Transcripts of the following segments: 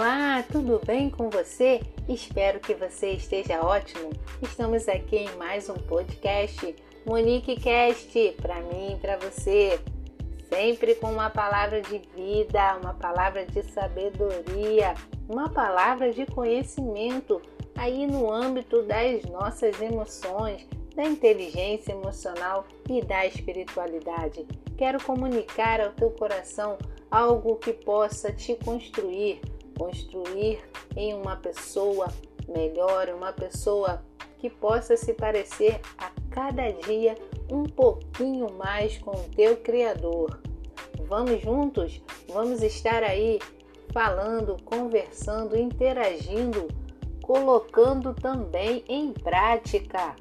Olá, tudo bem com você? Espero que você esteja ótimo. Estamos aqui em mais um podcast Monique Cast para mim e para você. Sempre com uma palavra de vida, uma palavra de sabedoria, uma palavra de conhecimento aí no âmbito das nossas emoções, da inteligência emocional e da espiritualidade. Quero comunicar ao teu coração algo que possa te construir, construir em uma pessoa melhor, uma pessoa que possa se parecer a cada dia um pouquinho mais com o teu Criador. Vamos juntos? Vamos estar aí falando, conversando, interagindo, colocando também em prática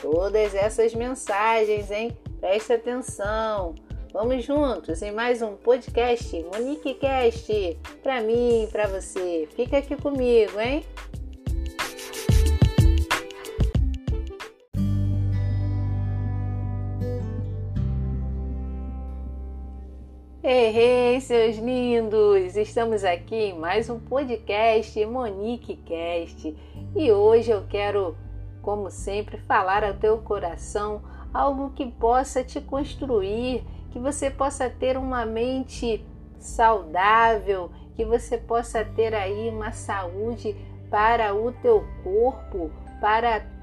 todas essas mensagens, hein? Preste atenção. Vamos juntos em mais um podcast Monique Cast para mim para você. Fica aqui comigo, hein? Ei, seus lindos! Estamos aqui em mais um podcast Monique Cast e hoje eu quero como sempre, falar ao teu coração algo que possa te construir, que você possa ter uma mente saudável, que você possa ter aí uma saúde para o teu corpo, para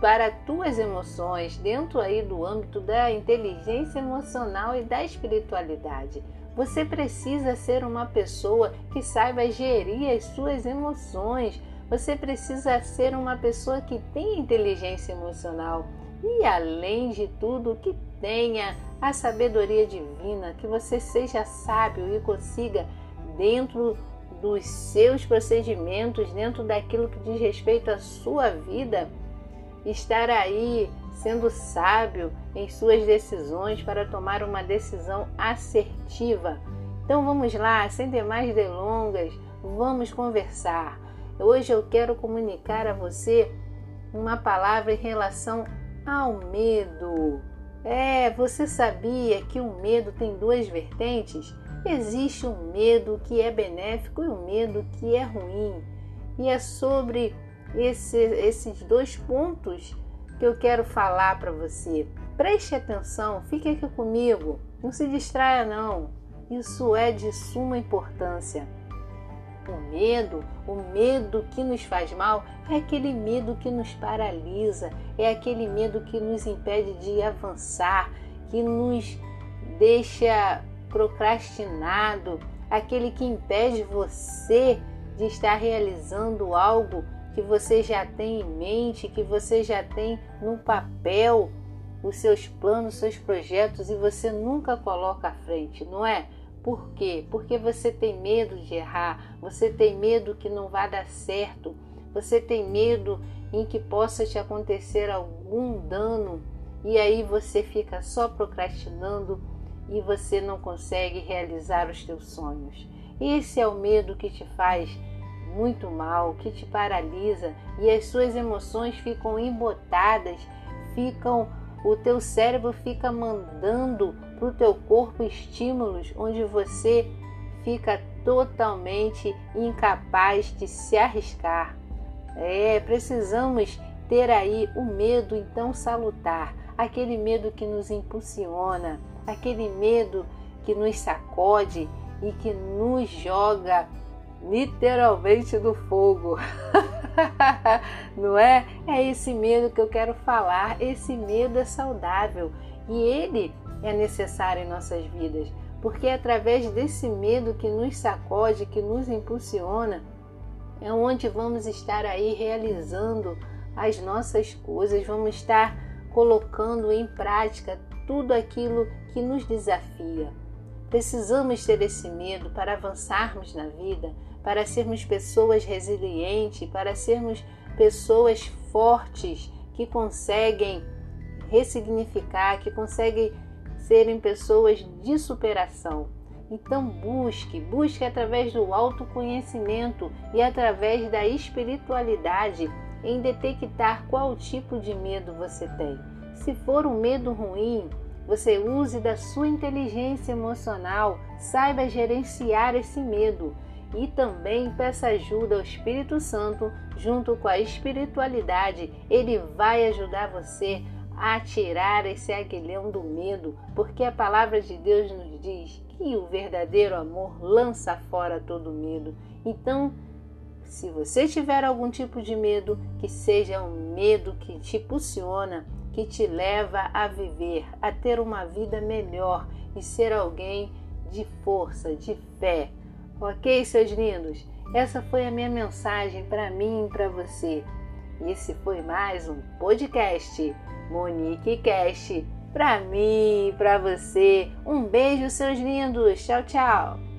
para tuas emoções, dentro aí do âmbito da inteligência emocional e da espiritualidade. Você precisa ser uma pessoa que saiba gerir as suas emoções, você precisa ser uma pessoa que tenha inteligência emocional e, além de tudo, que tenha a sabedoria divina, que você seja sábio e consiga, dentro dos seus procedimentos, dentro daquilo que diz respeito à sua vida, estar aí sendo sábio em suas decisões para tomar uma decisão assertiva. Então vamos lá, sem demais delongas, vamos conversar. Hoje eu quero comunicar a você uma palavra em relação ao medo. É, você sabia que o medo tem duas vertentes? Existe um medo que é benéfico e um medo que é ruim. E é sobre esse, esses dois pontos que eu quero falar para você. Preste atenção, fique aqui comigo, não se distraia não. Isso é de suma importância. O medo, o medo que nos faz mal, é aquele medo que nos paralisa, é aquele medo que nos impede de avançar, que nos deixa procrastinado, aquele que impede você de estar realizando algo que você já tem em mente, que você já tem no papel, os seus planos, os seus projetos e você nunca coloca à frente, não é? Por quê? Porque você tem medo de errar, você tem medo que não vá dar certo, você tem medo em que possa te acontecer algum dano e aí você fica só procrastinando e você não consegue realizar os teus sonhos. Esse é o medo que te faz muito mal, que te paralisa e as suas emoções ficam embotadas, ficam o teu cérebro fica mandando para o teu corpo estímulos onde você fica totalmente incapaz de se arriscar. É, precisamos ter aí o medo então salutar, aquele medo que nos impulsiona, aquele medo que nos sacode e que nos joga literalmente no fogo. Não é? É esse medo que eu quero falar. Esse medo é saudável e ele é necessário em nossas vidas, porque é através desse medo que nos sacode, que nos impulsiona, é onde vamos estar aí realizando as nossas coisas, vamos estar colocando em prática tudo aquilo que nos desafia. Precisamos ter esse medo para avançarmos na vida, para sermos pessoas resilientes, para sermos pessoas fortes que conseguem ressignificar, que conseguem serem pessoas de superação. Então busque, busque através do autoconhecimento e através da espiritualidade em detectar qual tipo de medo você tem. Se for um medo ruim, você use da sua inteligência emocional, saiba gerenciar esse medo e também peça ajuda ao Espírito Santo junto com a espiritualidade. Ele vai ajudar você a tirar esse aguilhão do medo, porque a palavra de Deus nos diz que o verdadeiro amor lança fora todo medo. Então, se você tiver algum tipo de medo, que seja um medo que te impulsiona, que te leva a viver, a ter uma vida melhor e ser alguém de força, de fé. Ok, seus lindos? Essa foi a minha mensagem para mim e para você. Esse foi mais um podcast Monique Cast. Para mim para você. Um beijo, seus lindos. Tchau, tchau.